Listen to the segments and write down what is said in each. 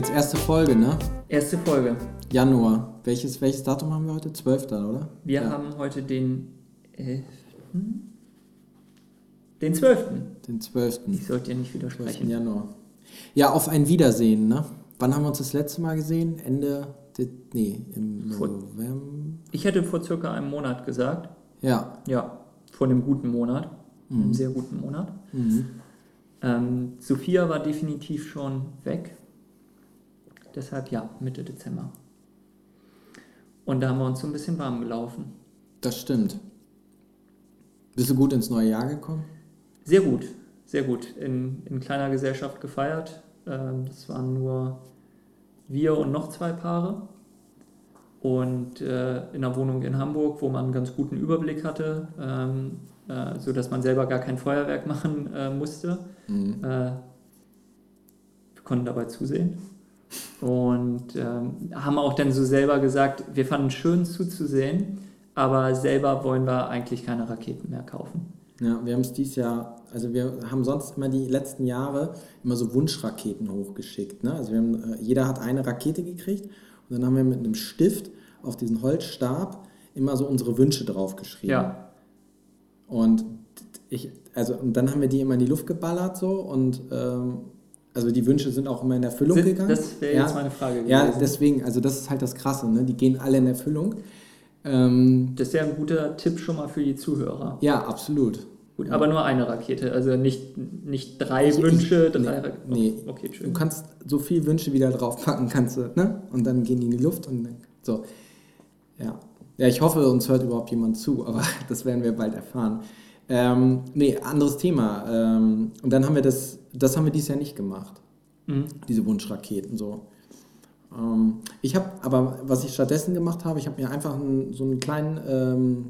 Jetzt erste Folge, ne? Erste Folge. Januar. Welches, welches Datum haben wir heute? 12. oder? Wir Ja. haben heute den 11. Den 12. Den 12. Ich sollte ja nicht 12. widersprechen. Januar. Ja, auf ein Wiedersehen, ne? Wann haben wir uns das letzte Mal gesehen? Ende, de- nee, im November. Ich hätte vor circa einem Monat gesagt. Ja. Ja, vor einem guten Monat. Einem sehr guten Monat. Mhm. Ähm, Sophia war definitiv schon weg. Deshalb ja, Mitte Dezember. Und da haben wir uns so ein bisschen warm gelaufen. Das stimmt. Bist du gut ins neue Jahr gekommen? Sehr gut, sehr gut. In, in kleiner Gesellschaft gefeiert. Ähm, das waren nur wir und noch zwei Paare. Und äh, in einer Wohnung in Hamburg, wo man einen ganz guten Überblick hatte, ähm, äh, sodass man selber gar kein Feuerwerk machen äh, musste. Mhm. Wir konnten dabei zusehen. Und ähm, haben auch dann so selber gesagt, wir fanden es schön zuzusehen, aber selber wollen wir eigentlich keine Raketen mehr kaufen. Ja, wir haben es dieses Jahr, also wir haben sonst immer die letzten Jahre immer so Wunschraketen hochgeschickt. Ne? Also wir haben, äh, jeder hat eine Rakete gekriegt und dann haben wir mit einem Stift auf diesen Holzstab immer so unsere Wünsche draufgeschrieben. Ja, Und ich, also und dann haben wir die immer in die Luft geballert so und ähm, also die Wünsche sind auch immer in Erfüllung Sind- gegangen. das wäre ja. jetzt meine Frage gewesen. Ja, deswegen, also das ist halt das Krasse, ne? Die gehen alle in Erfüllung. Ähm, Das ist ja ein guter Tipp schon mal für die Zuhörer. ja, absolut. Gut, aber nur eine Rakete, also nicht, nicht drei ich- Wünsche, nee, drei Raketen. nee. Okay, Du schön. kannst so viel Wünsche wieder draufpacken, kannst du, ne? Und dann gehen die in die Luft und dann, so. Ja. Ja, ich hoffe, uns hört überhaupt jemand zu, aber das werden wir bald erfahren. Ähm, nee, anderes Thema. Ähm, und dann haben wir das, das haben wir dieses Jahr nicht gemacht, Mhm. diese Wunschraketen so. Ähm, ich habe, aber was ich stattdessen gemacht habe, ich habe mir einfach einen, so einen kleinen ähm,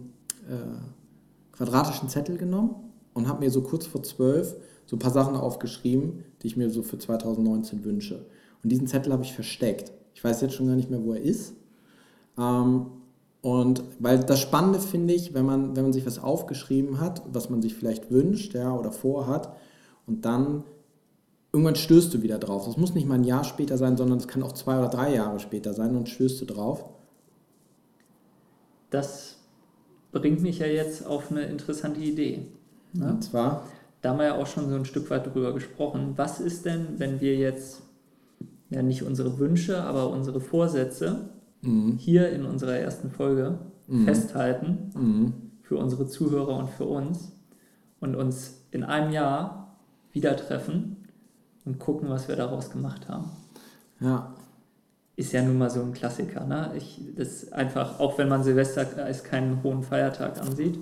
äh, quadratischen Zettel genommen und habe mir so kurz vor zwölf so ein paar Sachen aufgeschrieben, die ich mir so für 2019 wünsche. Und diesen Zettel habe ich versteckt. Ich weiß jetzt schon gar nicht mehr, wo er ist. Ähm, und weil das Spannende finde ich, wenn man, wenn man sich was aufgeschrieben hat, was man sich vielleicht wünscht ja, oder vorhat, und dann irgendwann stößt du wieder drauf. Das muss nicht mal ein Jahr später sein, sondern es kann auch zwei oder drei Jahre später sein und stößt du drauf. Das bringt mich ja jetzt auf eine interessante Idee. Ne? Und zwar, Da haben wir ja auch schon so ein Stück weit drüber gesprochen. Was ist denn, wenn wir jetzt ja nicht unsere Wünsche, aber unsere Vorsätze mhm, hier in unserer ersten Folge Mhm. festhalten mhm, für unsere Zuhörer und für uns und uns in einem Jahr wieder treffen und gucken, was wir daraus gemacht haben. ja, Ist ja nun mal so ein Klassiker. Ne? Ich, das einfach, auch wenn man Silvester als keinen hohen Feiertag ansieht,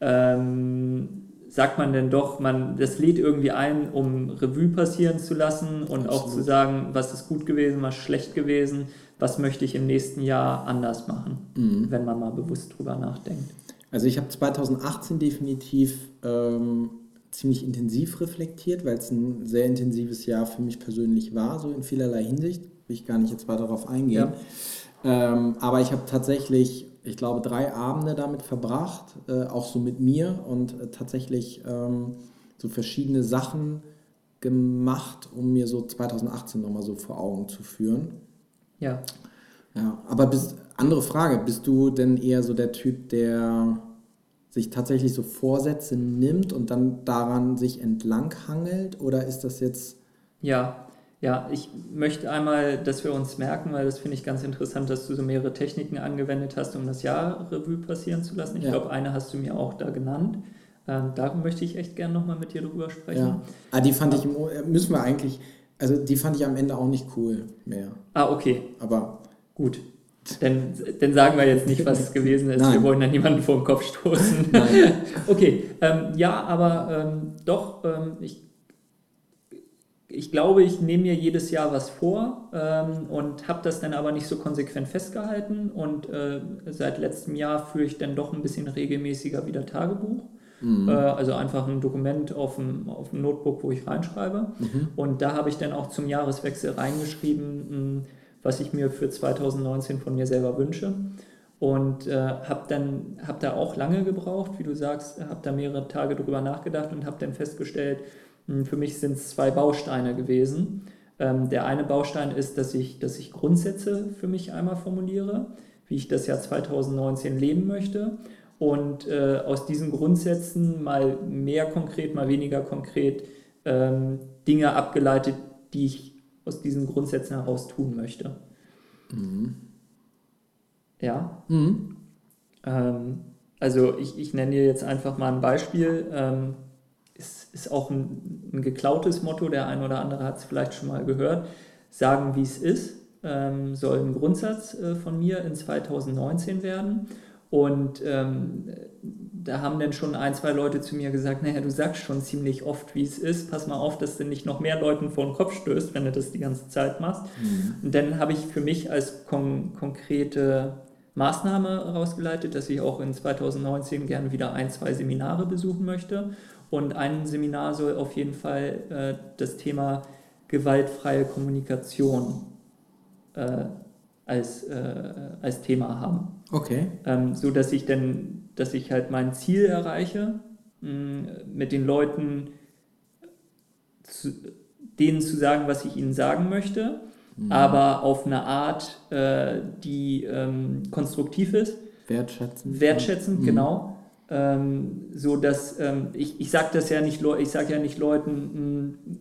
ähm, sagt man denn doch, man, das lädt irgendwie ein, um Revue passieren zu lassen und auch Absolut. zu sagen, was ist gut gewesen, was schlecht gewesen, was möchte ich im nächsten Jahr anders machen, mhm. wenn man mal bewusst drüber nachdenkt. Also ich habe 2018 definitiv ähm, ziemlich intensiv reflektiert, weil es ein sehr intensives Jahr für mich persönlich war, so in vielerlei Hinsicht. Will ich gar nicht jetzt weiter darauf eingehen. Ähm, aber ich habe tatsächlich, ich glaube, drei Abende damit verbracht, äh, auch so mit mir und äh, tatsächlich ähm, so verschiedene Sachen gemacht, um mir so 2018 nochmal so vor Augen zu führen. Ja, Ja, aber bist, andere Frage, bist du denn eher so der Typ, der sich tatsächlich so Vorsätze nimmt und dann daran sich entlanghangelt? Oder ist das jetzt, Ja, ja, ich möchte einmal, dass wir uns merken, weil das finde ich ganz interessant, dass du so mehrere Techniken angewendet hast, um das Jahr Revue passieren zu lassen. Ich Ja. glaube, eine hast du mir auch da genannt. Ähm, darum möchte ich echt gerne nochmal mit dir drüber sprechen. ja, ah, die fand ich, äh, müssen wir eigentlich, also die fand ich am Ende auch nicht cool mehr. Ah, okay, Aber gut. Dann, dann sagen wir jetzt nicht, was es gewesen ist. Nein. Wir wollen da niemanden vor den Kopf stoßen. Nein. okay, ähm, ja, aber ähm, doch, ähm, ich, ich glaube, ich nehme mir jedes Jahr was vor ähm, und habe das dann aber nicht so konsequent festgehalten. Und äh, seit letztem Jahr führe ich dann doch ein bisschen regelmäßiger wieder Tagebuch. Mhm. Äh, also einfach ein Dokument auf dem, auf dem Notebook, wo ich reinschreibe. Mhm. Und da habe ich dann auch zum Jahreswechsel reingeschrieben, mh, was ich mir für 2019 von mir selber wünsche. Und äh, habe dann hab da auch lange gebraucht, wie du sagst, habe da mehrere Tage drüber nachgedacht und habe dann festgestellt, mh, für mich sind es zwei Bausteine gewesen. Ähm, der eine Baustein ist, dass ich, dass ich Grundsätze für mich einmal formuliere, wie ich das Jahr 2019 leben möchte. Und äh, aus diesen Grundsätzen mal mehr konkret, mal weniger konkret ähm, Dinge abgeleitet, die ich aus diesen Grundsätzen heraus tun möchte. Mhm. Ja. Mhm. Ähm, also ich, ich nenne dir jetzt einfach mal ein Beispiel. Ähm, ist, ist auch ein, ein, geklautes Motto, der ein oder andere hat es vielleicht schon mal gehört. Sagen, wie es ist, ähm, soll ein Grundsatz äh, von mir in 2019 werden. Und ähm, da haben dann schon ein, zwei Leute zu mir gesagt, naja, du sagst schon ziemlich oft, wie es ist, pass mal auf, dass du nicht noch mehr Leuten vor den Kopf stößt, wenn du das die ganze Zeit machst. Mhm. Und dann habe ich für mich als kon konkrete Maßnahme herausgeleitet, dass ich auch in 2019 gerne wieder ein, zwei Seminare besuchen möchte. Und ein Seminar soll auf jeden Fall äh, das Thema gewaltfreie Kommunikation äh, als, äh, als Thema haben. Okay. Ähm, so dass ich dann, dass ich halt mein Ziel erreiche, mh, mit den Leuten zu, denen zu sagen, was ich ihnen sagen möchte, mhm. aber auf eine Art, äh, die ähm, konstruktiv ist. Wertschätzend. Wertschätzend, mhm. genau. Ähm, so dass ähm, ich, ich sage das ja nicht, ich sage ja nicht Leuten, mh,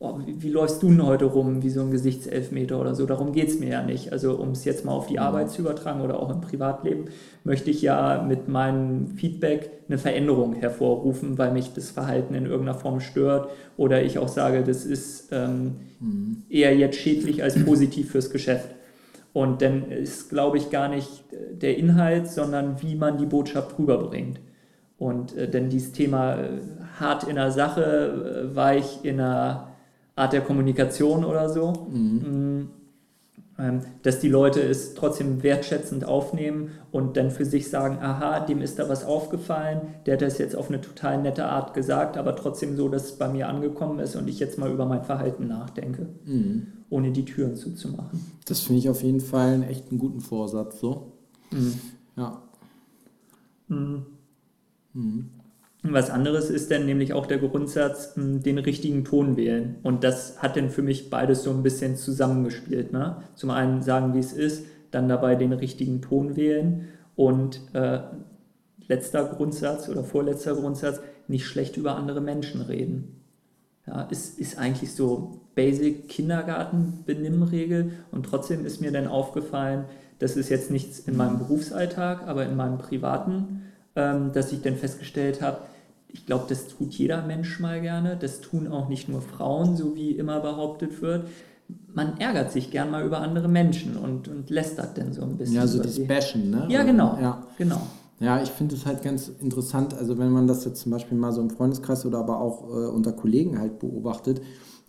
oh, wie, wie, läufst du denn heute rum, wie so ein Gesichtselfmeter oder so. Darum geht es mir ja nicht. Also um es jetzt mal auf die mhm. Arbeit zu übertragen oder auch im Privatleben, möchte ich ja mit meinem Feedback eine Veränderung hervorrufen, weil mich das Verhalten in irgendeiner Form stört oder ich auch sage, das ist ähm, mhm. eher jetzt schädlich als positiv fürs Geschäft. Und dann ist, glaube ich, gar nicht der Inhalt, sondern wie man die Botschaft rüberbringt. Und äh, denn dieses Thema äh, hart in der Sache, äh, weich in der Art der Kommunikation oder so. Mhm. Mm, ähm, dass die Leute es trotzdem wertschätzend aufnehmen und dann für sich sagen, aha, dem ist da was aufgefallen, der hat das jetzt auf eine total nette Art gesagt, aber trotzdem so, dass es bei mir angekommen ist und ich jetzt mal über mein Verhalten nachdenke, mhm. ohne die Türen zuzumachen. Das finde ich auf jeden Fall einen echt einen guten Vorsatz, so. Mhm. Ja. Mhm. Was anderes ist dann nämlich auch der Grundsatz, hm, den richtigen Ton wählen. Und das hat dann für mich beides so ein bisschen zusammengespielt. Ne? Zum einen sagen, wie es ist, dann dabei den richtigen Ton wählen und äh, letzter Grundsatz oder vorletzter Grundsatz, nicht schlecht über andere Menschen reden. Ja, ist, ist eigentlich so Basic Kindergarten-Benimmregel und trotzdem ist mir dann aufgefallen, das ist jetzt nichts in meinem Berufsalltag, aber in meinem privaten ähm, dass ich dann festgestellt habe, ich glaube, das tut jeder Mensch mal gerne. Das tun auch nicht nur Frauen, so wie immer behauptet wird. Man ärgert sich gern mal über andere Menschen und, und lästert dann so ein bisschen. Ja, so das Bashen, ne? Ja, genau. Ja, genau. Ja, ich finde es halt ganz interessant, also wenn man das jetzt zum Beispiel mal so im Freundeskreis oder aber auch äh, unter Kollegen halt beobachtet,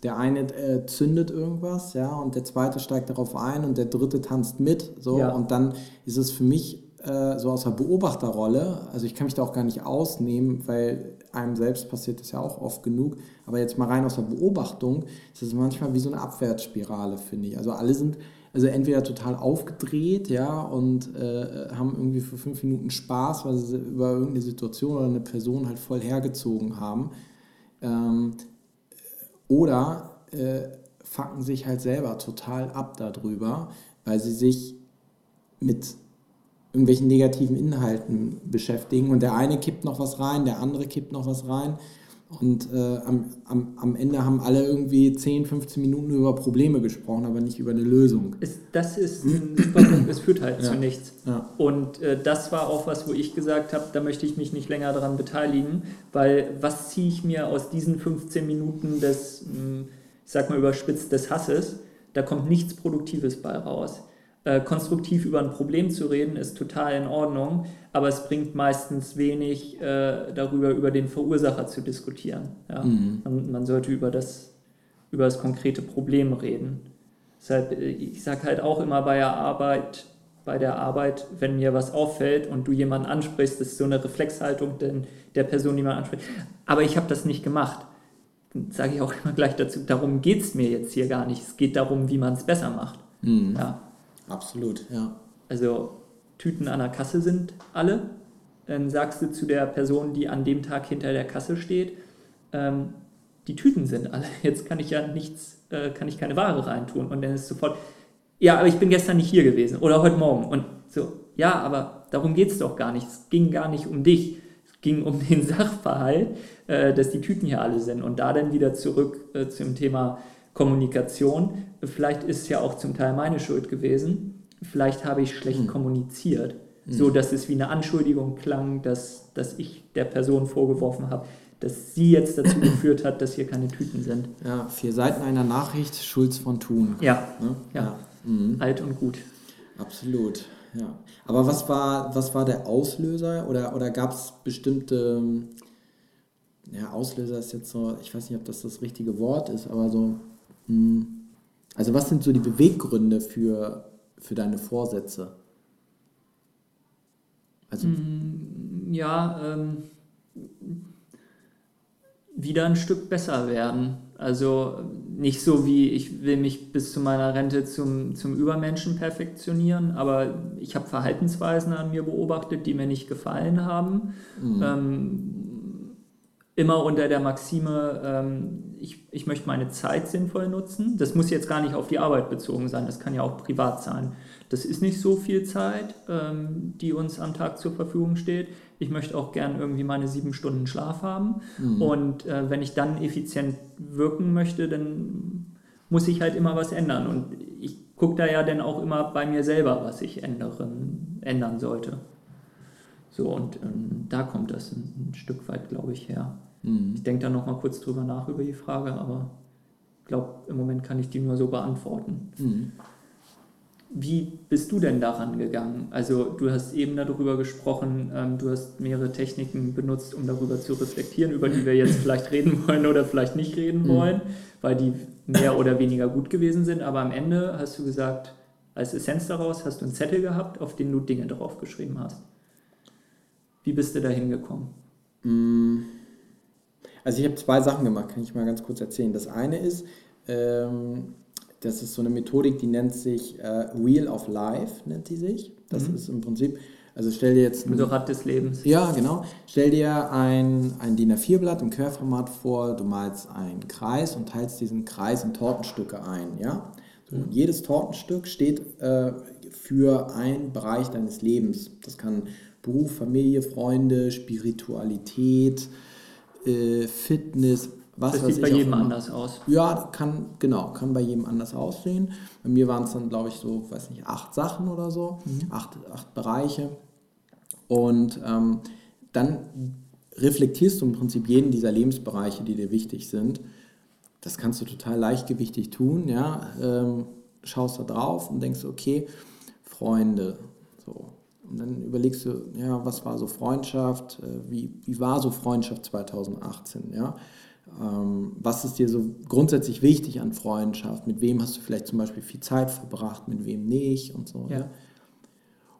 der eine äh, zündet irgendwas, ja, und der zweite steigt darauf ein und der dritte tanzt mit, so, ja. und dann ist es für mich äh, so aus der Beobachterrolle, also ich kann mich da auch gar nicht ausnehmen, weil einem selbst passiert das ja auch oft genug, aber jetzt mal rein aus der Beobachtung, ist das manchmal wie so eine Abwärtsspirale, finde ich. Also alle sind also entweder total aufgedreht, ja, und äh, haben irgendwie für fünf Minuten Spaß, weil sie über irgendeine Situation oder eine Person halt voll hergezogen haben. Ähm, oder äh, fucken sich halt selber total ab darüber, weil sie sich mit irgendwelchen negativen Inhalten beschäftigen. Und der eine kippt noch was rein, der andere kippt noch was rein. Und äh, am, am, am Ende haben alle irgendwie 10, 15 Minuten über Probleme gesprochen, aber nicht über eine Lösung. Es, das ist ein super Punkt, es führt halt ja. zu nichts. Ja. Und äh, das war auch was, wo ich gesagt habe, da möchte ich mich nicht länger daran beteiligen, weil was ziehe ich mir aus diesen 15 Minuten des, hm, ich sag mal überspitzt, des Hasses? Da kommt nichts Produktives bei raus. Äh, konstruktiv über ein Problem zu reden, ist total in Ordnung, aber es bringt meistens wenig äh, darüber, über den Verursacher zu diskutieren. Ja? Mhm. Man, man, sollte über das, über das konkrete Problem reden. Deshalb, äh, ich sage halt auch immer bei der Arbeit, bei der Arbeit, wenn mir was auffällt und du jemanden ansprichst, das ist so eine Reflexhaltung denn der Person, die man anspricht. Aber ich habe das nicht gemacht. Sage ich auch immer gleich dazu, darum geht es mir jetzt hier gar nicht. Es geht darum, wie man es besser macht. Mhm. Ja. Absolut, ja. Also Tüten an der Kasse sind alle. Dann sagst du zu der Person, die an dem Tag hinter der Kasse steht, ähm, die Tüten sind alle, jetzt kann ich ja nichts, äh, kann ich keine Ware reintun. Und dann ist sofort, ja, aber ich bin gestern nicht hier gewesen oder heute Morgen. Und so, ja, aber darum geht es doch gar nicht. Es ging gar nicht um dich. Es ging um den Sachverhalt, äh, dass die Tüten hier alle sind. Und da dann wieder zurück äh, zum Thema Kommunikation. Vielleicht ist es ja auch zum Teil meine Schuld gewesen. Vielleicht habe ich schlecht mhm. kommuniziert, mhm. so dass es wie eine Anschuldigung klang, dass, dass ich der Person vorgeworfen habe, dass sie jetzt dazu geführt hat, dass hier keine Tüten sind. Ja, vier Seiten einer Nachricht, Schulz von Thun. Ja, ne? ja. ja. Mhm. alt und gut. Absolut, ja. Aber was war, was war der Auslöser oder, oder gab es bestimmte, ja, Auslöser ist jetzt so, ich weiß nicht, ob das das richtige Wort ist, aber so, hm, also was sind so die Beweggründe für, für deine Vorsätze? Also, mm, ja, ähm, wieder ein Stück besser werden. Also nicht so wie ich will mich bis zu meiner Rente zum, zum Übermenschen perfektionieren, aber ich habe Verhaltensweisen an mir beobachtet, die mir nicht gefallen haben. Mhm. Ähm, immer unter der Maxime, ähm, ich, ich möchte meine Zeit sinnvoll nutzen. Das muss jetzt gar nicht auf die Arbeit bezogen sein, das kann ja auch privat sein. Das ist nicht so viel Zeit, ähm, die uns am Tag zur Verfügung steht ich möchte auch gern irgendwie meine sieben Stunden Schlaf haben. Mhm. Und äh, wenn ich dann effizient wirken möchte, dann muss ich halt immer was ändern. Und ich gucke da ja dann auch immer bei mir selber, was ich ändern, ändern sollte. So, und ähm, da kommt das ein, ein, Stück weit, glaube ich, her. Mhm. Ich denke da nochmal kurz drüber nach über die Frage, aber ich glaube, im Moment kann ich die nur so beantworten. Mhm. Wie bist du denn daran gegangen? Also du hast eben darüber gesprochen, ähm, du hast mehrere Techniken benutzt, um darüber zu reflektieren, über die wir jetzt vielleicht reden wollen oder vielleicht nicht reden mhm. wollen, mhm. weil die mehr oder weniger gut gewesen sind. Aber am Ende hast du gesagt, als Essenz daraus hast du einen Zettel gehabt, auf den du Dinge drauf geschrieben hast. Wie bist du da hingekommen? Mm. Also ich habe zwei Sachen gemacht, kann ich mal ganz kurz erzählen. Das eine ist, ähm, das ist so eine Methodik, die nennt sich äh, Wheel of Life, nennt die sich. Das mhm. ist im Prinzip, also stell dir jetzt... Ein, so Rad des Lebens. Ja, genau. Stell dir ein, ein DIN A4-Blatt im Querformat vor, du malst einen Kreis und teilst diesen Kreis in Tortenstücke ein, ja? So, mhm. Jedes Tortenstück steht äh, für einen Bereich deines Lebens. Das kann Beruf, Familie, Freunde, Spiritualität, äh, Fitness, was das sieht bei jedem anders aus. Ja, kann, genau, kann bei jedem anders aussehen. Bei mir waren es dann, glaube ich, so, weiß nicht, acht Sachen oder so, mhm. acht, acht Bereiche. Und ähm, dann reflektierst du im Prinzip jeden dieser Lebensbereiche, die dir wichtig sind. Das kannst du total leichtgewichtig tun, ja. Ähm, schaust da drauf und denkst, okay, Freunde, so. Und dann überlegst du, ja, was war so Freundschaft, äh, wie, wie war so Freundschaft 2018, ja ähm, was ist dir so grundsätzlich wichtig an Freundschaft? Mit wem hast du vielleicht zum Beispiel viel Zeit verbracht, mit wem nicht und so. Ja.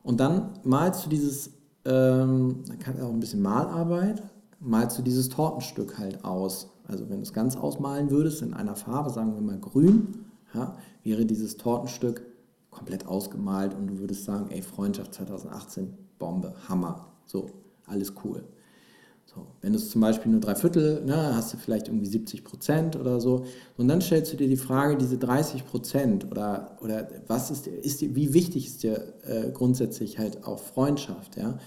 Und dann malst du dieses, ähm, dann kann auch ein bisschen Malarbeit, malst du dieses Tortenstück halt aus. Also wenn du es ganz ausmalen würdest in einer Farbe, sagen wir mal grün, ja, wäre dieses Tortenstück komplett ausgemalt und du würdest sagen, ey, Freundschaft 2018, Bombe, Hammer, so, alles cool. So, wenn du es zum Beispiel nur drei Viertel, ne, hast du vielleicht irgendwie 70 Prozent oder so. Und dann stellst du dir die Frage, diese 30 Prozent oder, oder was ist, ist wie wichtig ist dir äh, grundsätzlich halt auch Freundschaft, ja?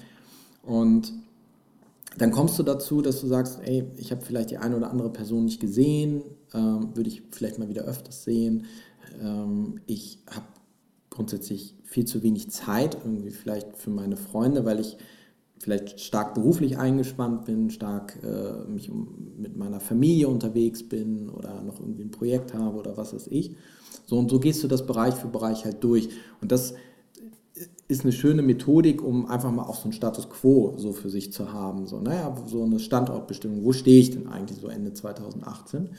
Und dann kommst du dazu, dass du sagst, ey, ich habe vielleicht die eine oder andere Person nicht gesehen, ähm, würde ich vielleicht mal wieder öfters sehen. Ähm, ich habe grundsätzlich viel zu wenig Zeit irgendwie vielleicht für meine Freunde, weil ich vielleicht stark beruflich eingespannt bin, stark äh, mich um, mit meiner Familie unterwegs bin oder noch irgendwie ein Projekt habe oder was weiß ich. So und so gehst du das Bereich für Bereich halt durch. Und das ist eine schöne Methodik, um einfach mal auch so einen Status quo so für sich zu haben. So, naja, so eine Standortbestimmung. Wo stehe ich denn eigentlich so Ende 2018?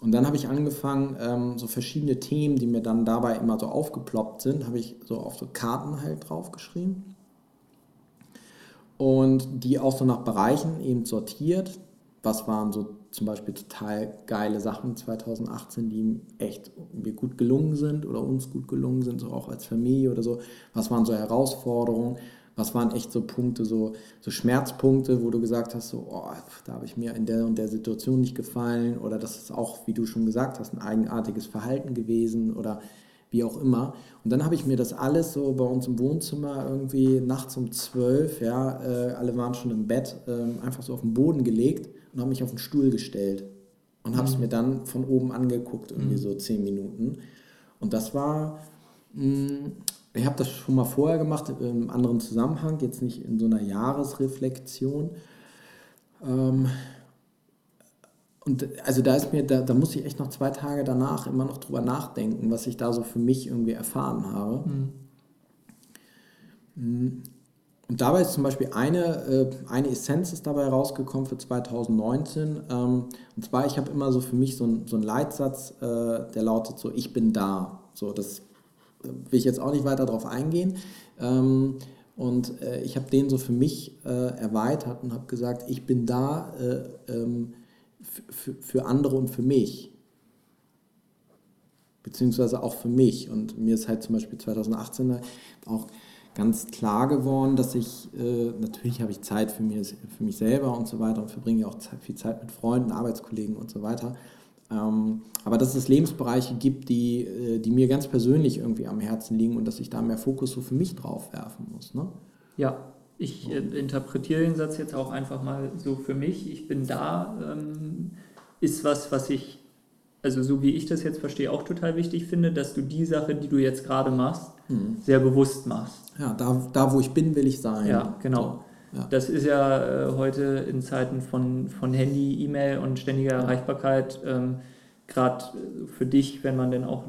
Und dann habe ich angefangen, ähm, so verschiedene Themen, die mir dann dabei immer so aufgeploppt sind, habe ich so auf so Karten halt draufgeschrieben und die auch so nach Bereichen eben sortiert. Was waren so zum Beispiel total geile Sachen 2018, die echt mir gut gelungen sind oder uns gut gelungen sind, so auch als Familie oder so. Was waren so Herausforderungen? Was waren echt so Punkte, so, so Schmerzpunkte, wo du gesagt hast, so, oh, da habe ich mir in der und der Situation nicht gefallen oder das ist auch, wie du schon gesagt hast, ein eigenartiges Verhalten gewesen oder wie auch immer. Und dann habe ich mir das alles so bei uns im Wohnzimmer irgendwie nachts um zwölf, ja, äh, alle waren schon im Bett, äh, einfach so auf den Boden gelegt und habe mich auf den Stuhl gestellt und habe es mhm. mir dann von oben angeguckt, irgendwie mhm. so zehn Minuten. Und das war, mh, mm, ich habe das schon mal vorher gemacht, in einem anderen Zusammenhang, jetzt nicht in so einer Jahresreflexion. Ähm, und also da ist mir, da, da muss ich echt noch zwei Tage danach immer noch drüber nachdenken, was ich da so für mich irgendwie erfahren habe. Mhm. Mm. Und dabei ist zum Beispiel eine, äh, eine Essenz ist dabei rausgekommen für 2019. Ähm, und zwar, ich habe immer so für mich so, ein, so einen Leitsatz, äh, der lautet so, ich bin da. So, das will ich jetzt auch nicht weiter darauf eingehen. Ähm, und äh, ich habe den so für mich äh, erweitert und habe gesagt, ich bin da äh, ähm, für andere und für mich. Beziehungsweise auch für mich. Und mir ist halt zum Beispiel 2018 auch ganz klar geworden, dass ich, äh, natürlich habe ich Zeit für mich, für mich selber und so weiter und verbringe auch viel Zeit mit Freunden, Arbeitskollegen und so weiter. Ähm, aber dass es Lebensbereiche gibt, die, äh, die mir ganz persönlich irgendwie am Herzen liegen und dass ich da mehr Fokus so für mich drauf werfen muss. Ne? Ja, ich äh, interpretiere den Satz jetzt auch einfach mal so für mich. Ich bin da, ähm, ist was, was ich also so wie ich das jetzt verstehe, auch total wichtig finde, dass du die Sache, die du jetzt gerade machst, mhm. sehr bewusst machst. Ja, da, da wo ich bin, will ich sein. Ja, genau. So, ja. Das ist ja äh, heute in Zeiten von, von Handy, E-Mail und ständiger. Erreichbarkeit ähm, gerade für dich, wenn man denn auch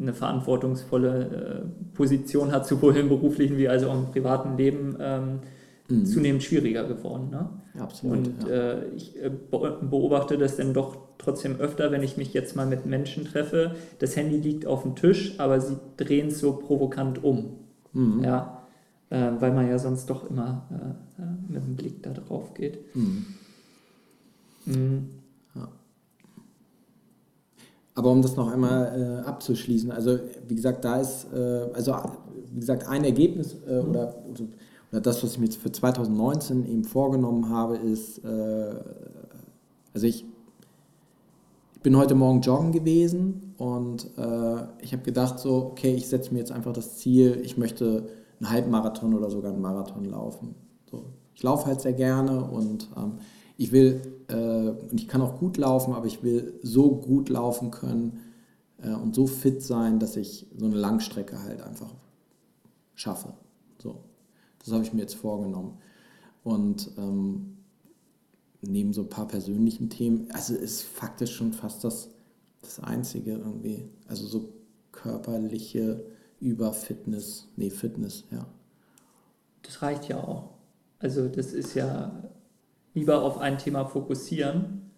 eine verantwortungsvolle äh, Position hat, sowohl im beruflichen wie also auch im privaten Leben, ähm, mhm. zunehmend schwieriger geworden. Ne? Absolut. Und ja. äh, ich äh, beobachte das dann doch trotzdem öfter, wenn ich mich jetzt mal mit Menschen treffe. Das Handy liegt auf dem Tisch, aber sie drehen es so provokant um. Mhm. Ja, äh, weil man ja sonst doch immer äh, äh mit dem Blick da drauf geht. Mhm. Mhm. Ja. Aber um das noch einmal äh, abzuschließen, also wie gesagt, da ist, äh, also wie gesagt, ein Ergebnis äh, mhm. oder, oder das, was ich mir jetzt für 2019 eben vorgenommen habe, ist, also ich ich bin heute Morgen joggen gewesen und äh, ich habe gedacht, so, okay, ich setze mir jetzt einfach das Ziel, ich möchte einen Halbmarathon oder sogar einen Marathon laufen. So, ich laufe halt sehr gerne und ähm, ich will, äh, und ich kann auch gut laufen, aber ich will so gut laufen können äh, und so fit sein, dass ich so eine Langstrecke halt einfach schaffe. So, das habe ich mir jetzt vorgenommen. Und ähm, neben so ein paar persönlichen Themen, also ist faktisch schon fast das, das Einzige irgendwie. Also so körperliche Überfitness, nee, Fitness, ja. Das reicht ja auch. Also das ist ja lieber auf ein Thema fokussieren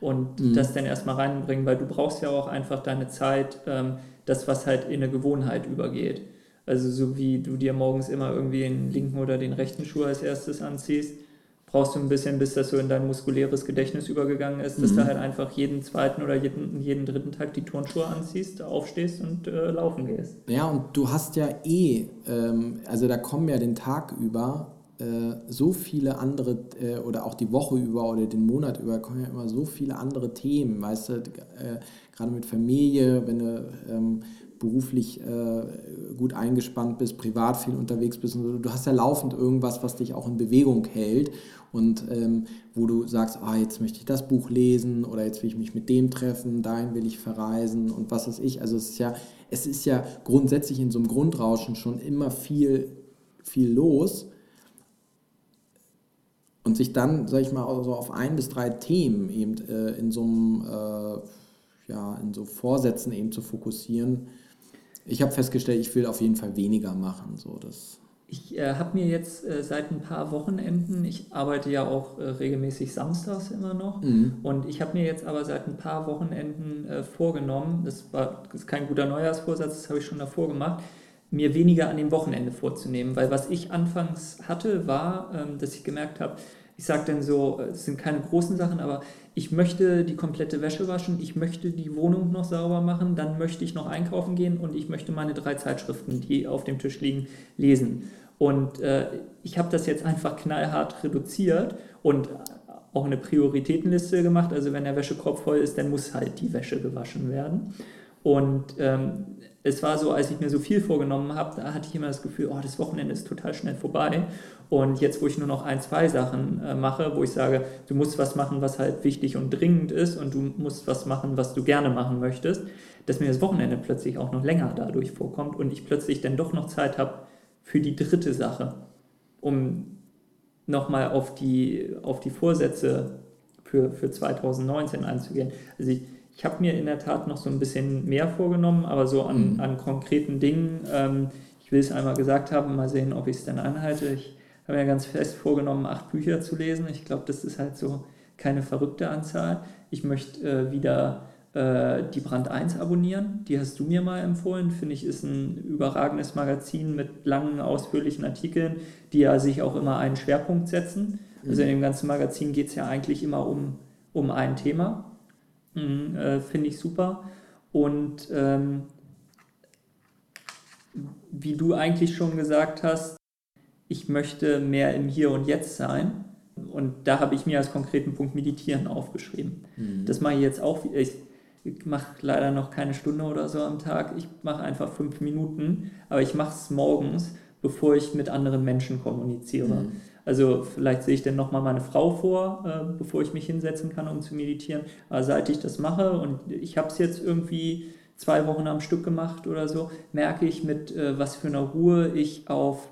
und mhm. das dann erstmal reinbringen, weil du brauchst ja auch einfach deine Zeit, ähm, das, was halt in eine Gewohnheit übergeht. Also so wie du dir morgens immer irgendwie den linken oder den rechten Schuh als erstes anziehst, brauchst du ein bisschen, bis das so in dein muskuläres Gedächtnis übergegangen ist, dass mhm. du halt einfach jeden zweiten oder jeden, jeden dritten Tag die Turnschuhe anziehst, aufstehst und äh, laufen gehst. Ja, und du hast ja eh, ähm, also da kommen ja den Tag über äh, so viele andere, äh, oder auch die Woche über oder den Monat über, kommen ja immer so viele andere Themen, weißt du, äh, gerade mit Familie, wenn du ähm, beruflich äh, gut eingespannt bist, privat viel unterwegs bist und. Du hast ja laufend irgendwas, was dich auch in Bewegung hält und ähm, wo du sagst, ah, jetzt möchte ich das Buch lesen oder jetzt will ich mich mit dem treffen, dahin will ich verreisen und was weiß ich. Also es ist ja, es ist ja grundsätzlich in so einem Grundrauschen schon immer viel, viel los. Und sich dann, sag ich mal, also auf ein bis drei Themen eben äh, in so einem, äh, ja, in so Vorsätzen eben zu fokussieren, ich habe festgestellt, ich will auf jeden Fall weniger machen. So, das ich äh, habe mir jetzt äh, seit ein paar Wochenenden, ich arbeite ja auch äh, regelmäßig samstags immer noch, mhm. und ich habe mir jetzt aber seit ein paar Wochenenden äh, vorgenommen, das, war, das ist kein guter Neujahrsvorsatz, das habe ich schon davor gemacht, mir weniger an dem Wochenende vorzunehmen, weil was ich anfangs hatte, war, ähm, dass ich gemerkt habe, ich sage dann so, es sind keine großen Sachen, aber ich möchte die komplette Wäsche waschen, ich möchte die Wohnung noch sauber machen, dann möchte ich noch einkaufen gehen und ich möchte meine drei Zeitschriften, die auf dem Tisch liegen, lesen. Und äh, ich habe das jetzt einfach knallhart reduziert und auch eine Prioritätenliste gemacht. Also wenn der Wäschekorb voll ist, dann muss halt die Wäsche gewaschen werden. Und ähm, es war so, als ich mir so viel vorgenommen habe, da hatte ich immer das Gefühl, oh, das Wochenende ist total schnell vorbei. Und jetzt, wo ich nur noch ein, zwei Sachen äh, mache, wo ich sage, du musst was machen, was halt wichtig und dringend ist und du musst was machen, was du gerne machen möchtest, dass mir das Wochenende plötzlich auch noch länger dadurch vorkommt und ich plötzlich dann doch noch Zeit habe für die dritte Sache, um nochmal auf die, auf die Vorsätze für, für 2019 einzugehen. Also ich, ich habe mir in der Tat noch so ein bisschen mehr vorgenommen, aber so an, mhm. an konkreten Dingen, ähm, ich will es einmal gesagt haben, mal sehen, ob ich es dann anhalte. Ich habe mir ganz fest vorgenommen, acht Bücher zu lesen. Ich glaube, das ist halt so keine verrückte Anzahl. Ich möchte äh, wieder äh, die Brand 1 abonnieren. Die hast du mir mal empfohlen. Finde ich, ist ein überragendes Magazin mit langen, ausführlichen Artikeln, die ja sich auch immer einen Schwerpunkt setzen. Also in dem ganzen Magazin geht es ja eigentlich immer um, um ein Thema. Mhm, äh, Finde ich super. Und ähm, wie du eigentlich schon gesagt hast, ich möchte mehr im Hier und Jetzt sein. Und da habe ich mir als konkreten Punkt Meditieren aufgeschrieben. Mhm. Das mache ich jetzt auch. Ich, mache leider noch keine Stunde oder so am Tag. Ich mache einfach fünf Minuten, aber ich mache es morgens, bevor ich mit anderen Menschen kommuniziere. Mhm. Also vielleicht sehe ich dann nochmal meine Frau vor, äh, bevor ich mich hinsetzen kann, um zu meditieren. Aber seit ich das mache und ich habe es jetzt irgendwie zwei Wochen am Stück gemacht oder so, merke ich, mit äh, was für einer Ruhe ich auf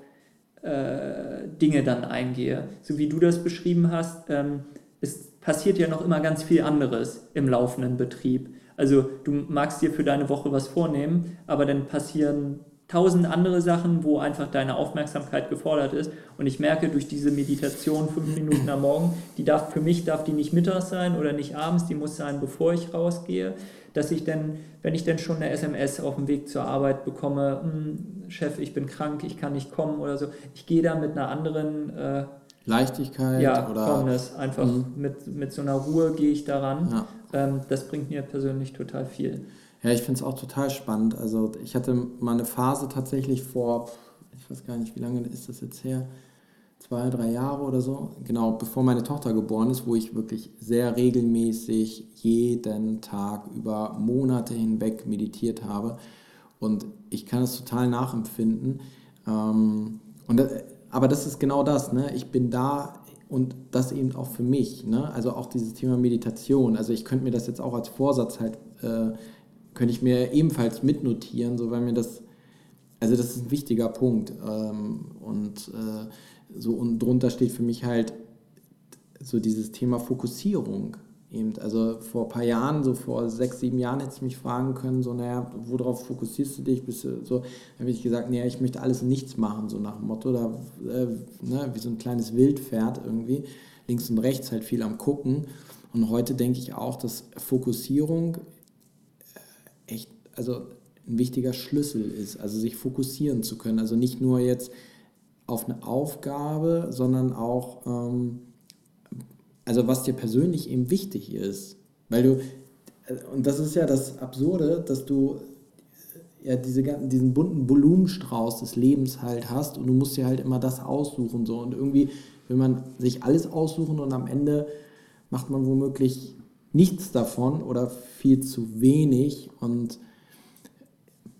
äh, Dinge dann eingehe. So wie du das beschrieben hast, ähm, es passiert ja noch immer ganz viel anderes im laufenden Betrieb. Also du magst dir für deine Woche was vornehmen, aber dann passieren tausend andere Sachen, wo einfach deine Aufmerksamkeit gefordert ist. Und ich merke durch diese Meditation fünf Minuten am Morgen, die darf für mich darf die nicht mittags sein oder nicht abends, die muss sein, bevor ich rausgehe, dass ich dann, wenn ich dann schon eine SMS auf dem Weg zur Arbeit bekomme, hm, Chef, ich bin krank, ich kann nicht kommen oder so, ich gehe da mit einer anderen äh, Leichtigkeit ja, oder Calmness, einfach mhm. mit, mit so einer Ruhe gehe ich daran. Ja. Ähm, das bringt mir persönlich total viel. Ja, ich finde es auch total spannend. Also ich hatte mal eine Phase tatsächlich vor, ich weiß gar nicht, wie lange ist das jetzt her? Zwei, drei Jahre oder so, genau, bevor meine Tochter geboren ist, wo ich wirklich sehr regelmäßig jeden Tag über Monate hinweg meditiert habe. Und ich kann es total nachempfinden. Ähm, und das, aber das ist genau das, ne? Ich bin da und das eben auch für mich, ne? Also auch dieses Thema Meditation. Also ich könnte mir das jetzt auch als Vorsatz halt äh, könnte ich mir ebenfalls mitnotieren, so weil mir das, also das ist ein wichtiger Punkt. Ähm, und äh, so und drunter steht für mich halt so dieses Thema Fokussierung. Eben, also vor ein paar Jahren, so vor sechs, sieben Jahren hätte ich mich fragen können, so, naja, worauf fokussierst du dich? Bist du, so, habe ich gesagt, naja, ich möchte alles nichts machen, so nach dem Motto, da, äh, ne, wie so ein kleines Wildpferd irgendwie, links und rechts halt viel am Gucken. Und heute denke ich auch, dass Fokussierung also ein wichtiger Schlüssel ist, also sich fokussieren zu können. Also nicht nur jetzt auf eine Aufgabe, sondern auch, ähm, also was dir persönlich eben wichtig ist. Weil du, und das ist ja das Absurde, dass du ja diese, diesen bunten Blumenstrauß des Lebens halt hast und du musst dir halt immer das aussuchen. So. Und irgendwie will man sich alles aussuchen und am Ende macht man womöglich nichts davon oder viel zu wenig. Und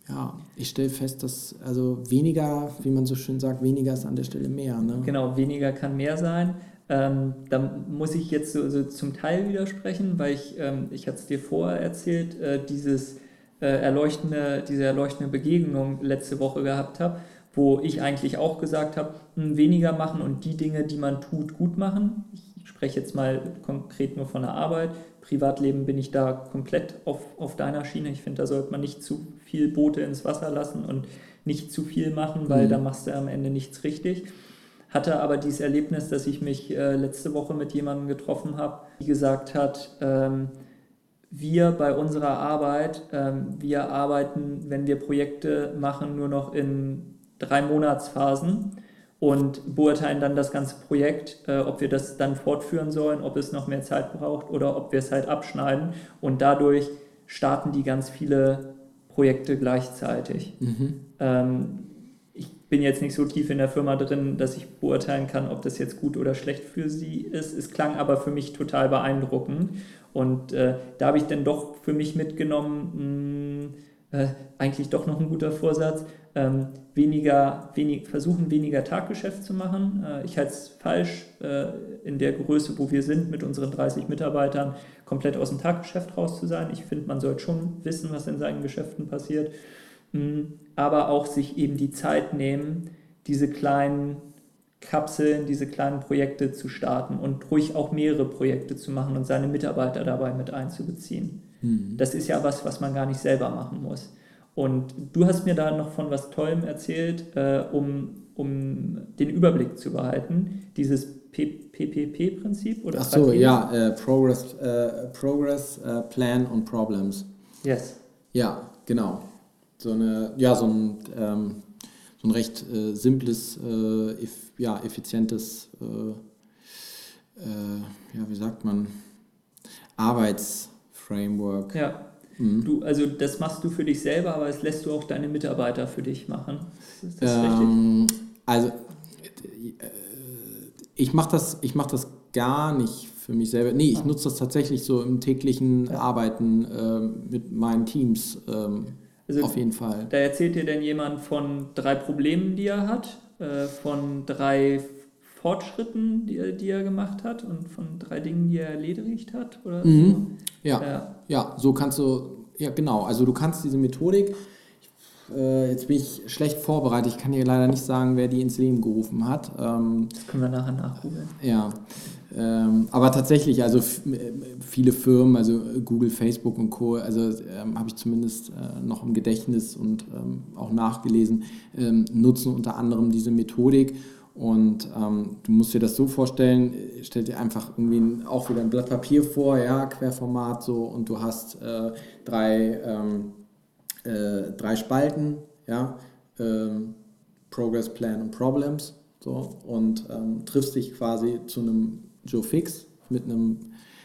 ja, ich stelle fest, dass also weniger, wie man so schön sagt, weniger ist an der Stelle mehr. Ne? Genau, weniger kann mehr sein. Ähm, da muss ich jetzt so, so, zum Teil widersprechen, weil ich, ähm, ich hatte es dir vorher erzählt, äh, dieses äh, erleuchtende, diese erleuchtende Begegnung letzte Woche gehabt habe, wo ich eigentlich auch gesagt habe, hm, weniger machen und die Dinge, die man tut, gut machen. Ich spreche jetzt mal konkret nur von der Arbeit, Privatleben bin ich da komplett auf, auf deiner Schiene. Ich finde, da sollte man nicht zu viel Boote ins Wasser lassen und nicht zu viel machen, weil mhm. da machst du am Ende nichts richtig. Hatte aber dieses Erlebnis, dass ich mich äh, letzte Woche mit jemandem getroffen habe, die gesagt hat, ähm, wir bei unserer Arbeit, ähm, wir arbeiten, wenn wir Projekte machen, nur noch in drei Monatsphasen und beurteilen dann das ganze Projekt, äh, ob wir das dann fortführen sollen, ob es noch mehr Zeit braucht oder ob wir es halt abschneiden. Und dadurch starten die ganz viele Projekte gleichzeitig. Mhm. Ähm, ich bin jetzt nicht so tief in der Firma drin, dass ich beurteilen kann, ob das jetzt gut oder schlecht für sie ist. Es klang aber für mich total beeindruckend. Und äh, da habe ich dann doch für mich mitgenommen, mh, äh, eigentlich doch noch ein guter Vorsatz, ähm, weniger, wenig, versuchen weniger Taggeschäft zu machen. Äh, ich halte es falsch, äh, in der Größe, wo wir sind, mit unseren 30 Mitarbeitern, komplett aus dem Taggeschäft raus zu sein. Ich finde, man sollte schon wissen, was in seinen Geschäften passiert. Hm, aber auch sich eben die Zeit nehmen, diese kleinen Kapseln, diese kleinen Projekte zu starten und ruhig auch mehrere Projekte zu machen und seine Mitarbeiter dabei mit einzubeziehen. Mhm. Das ist ja was, was man gar nicht selber machen muss. Und du hast mir da noch von was Tollem erzählt, äh, um, um den Überblick zu behalten. Dieses PPP-Prinzip oder? Ach so, ja, äh, Progress, äh, Progress äh, Plan und Problems. Yes. Ja, genau. So eine, ja, so ein, ähm, so ein recht äh, simples, äh, eff, ja, effizientes, ja, wie sagt man, Arbeitsframework. Ja. Mhm. Du, also das machst du für dich selber, aber es lässt du auch deine Mitarbeiter für dich machen. Ist das ähm, richtig? Also ich mache das, mach das gar nicht für mich selber. Nee, ich nutze das tatsächlich so im täglichen ja. Arbeiten äh, mit meinen Teams. Ähm, also, auf jeden Fall. Da erzählt dir denn jemand von drei Problemen, die er hat, äh, von drei Fortschritten, die er, die er gemacht hat und von drei Dingen, die er erledigt hat? Oder mhm. so? ja. ja. ja, so kannst du, ja genau, also du kannst diese Methodik, äh, jetzt bin ich schlecht vorbereitet, ich kann dir leider nicht sagen, wer die ins Leben gerufen hat. Ähm, das können wir nachher nachgoogeln. Ja, ähm, aber tatsächlich, also viele Firmen, also Google, Facebook und Co., also ähm, habe ich zumindest äh, noch im Gedächtnis und ähm, auch nachgelesen, ähm, nutzen unter anderem diese Methodik und ähm, du musst dir das so vorstellen, stell dir einfach irgendwie auch wieder ein Blatt Papier vor, ja, Querformat so, und du hast äh, drei, ähm, äh, drei Spalten, ja, ähm, Progress, Plan und Problems, so, und ähm, triffst dich quasi zu einem Joe Fix mit einem,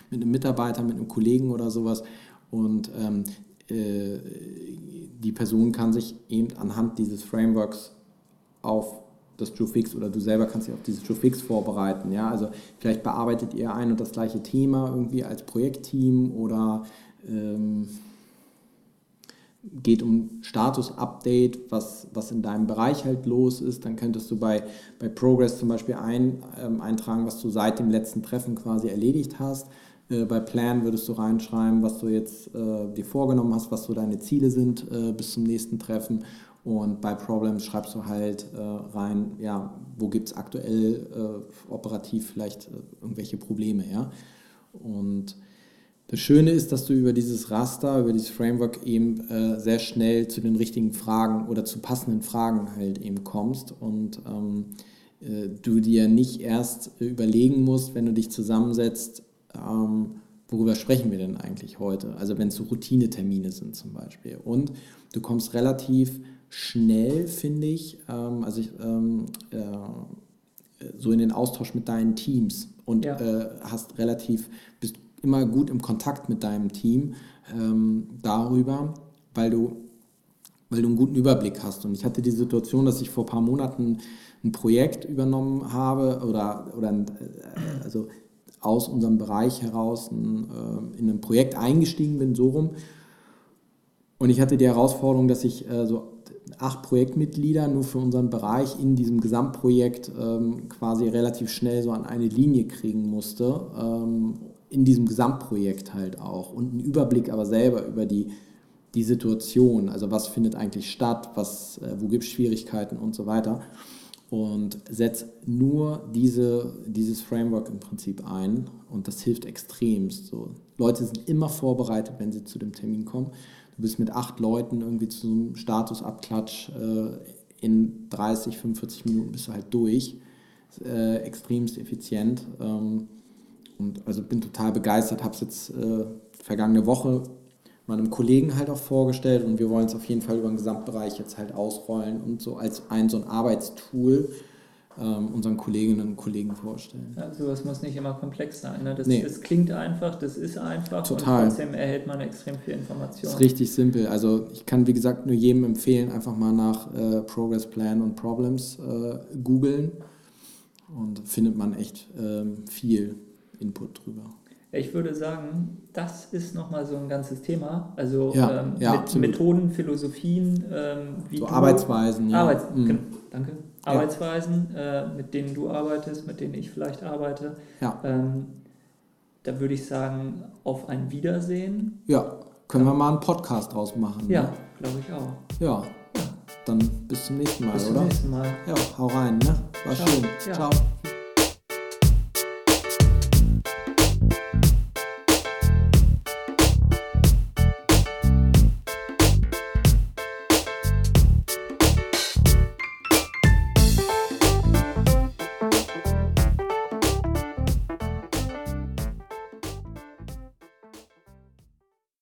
mit einem Mitarbeiter, mit einem Kollegen oder sowas. Und ähm, äh, die Person kann sich eben anhand dieses Frameworks auf das Fix oder du selber kannst dich auf dieses Fix vorbereiten. Ja? Also vielleicht bearbeitet ihr ein und das gleiche Thema irgendwie als Projektteam oder ähm, geht um Status-Update, was, was in deinem Bereich halt los ist. Dann könntest du bei, bei Progress zum Beispiel ein, ähm, eintragen, was du seit dem letzten Treffen quasi erledigt hast. Äh, bei Plan würdest du reinschreiben, was du jetzt äh, dir vorgenommen hast, was so deine Ziele sind äh, bis zum nächsten Treffen. Und bei Problems schreibst du halt äh, rein, ja, wo gibt es aktuell äh, operativ vielleicht äh, irgendwelche Probleme, ja. Und das Schöne ist, dass du über dieses Raster, über dieses Framework eben äh, sehr schnell zu den richtigen Fragen oder zu passenden Fragen halt eben kommst und ähm, äh, du dir nicht erst überlegen musst, wenn du dich zusammensetzt, ähm, worüber sprechen wir denn eigentlich heute? Also wenn es so Routinetermine sind zum Beispiel. Und du kommst relativ schnell, finde ich, ähm, also ich, ähm, äh, so in den Austausch mit deinen Teams und ja. äh, hast relativ, bist immer gut im Kontakt mit deinem Team ähm, darüber, weil du, weil du einen guten Überblick hast. Und ich hatte die Situation, dass ich vor ein paar Monaten ein Projekt übernommen habe oder, oder ein, äh, also aus unserem Bereich heraus ein, äh, in ein Projekt eingestiegen bin, so rum. Und ich hatte die Herausforderung, dass ich äh, so acht Projektmitglieder nur für unseren Bereich in diesem Gesamtprojekt ähm, quasi relativ schnell so an eine Linie kriegen musste, ähm, in diesem Gesamtprojekt halt auch und einen Überblick aber selber über die, die Situation, also was findet eigentlich statt, was, äh, wo gibt es Schwierigkeiten und so weiter und setzt nur diese, dieses Framework im Prinzip ein und das hilft extremst. So. Leute sind immer vorbereitet, wenn sie zu dem Termin kommen du bist mit acht Leuten irgendwie zu einem Statusabklatsch äh, in 30, 45 Minuten bist du halt durch. Äh, extremst effizient. Ähm, und also bin total begeistert, habe es jetzt äh, vergangene Woche meinem Kollegen halt auch vorgestellt und wir wollen es auf jeden Fall über den Gesamtbereich jetzt halt ausrollen und so als ein so ein Arbeitstool ähm, unseren Kolleginnen und Kollegen vorstellen. Ja, sowas muss nicht immer komplex sein. Ne? Das, Nee. das klingt einfach, das ist einfach Total. und trotzdem erhält man extrem viel Information. Das ist richtig simpel. Also ich kann, wie gesagt, nur jedem empfehlen, einfach mal nach äh, Progress Plan und Problems äh, googeln und findet man echt ähm, viel Input drüber. Ich würde sagen, das ist nochmal so ein ganzes Thema. Also Ja, ähm, ja. Methoden, Philosophien, ähm, wie So du Arbeitsweisen, ja. Arbeits Mhm. genau, danke. Arbeitsweisen, äh, mit denen du arbeitest, mit denen ich vielleicht arbeite. Ja. Ähm, da würde ich sagen, auf ein Wiedersehen. Ja, können wir mal einen Podcast draus machen. Ja, Ne? glaube ich auch. Ja, dann bis zum nächsten Mal, Bis zum oder? nächsten Mal. Ja, hau rein, ne? War Ciao. schön. Ja. Ciao.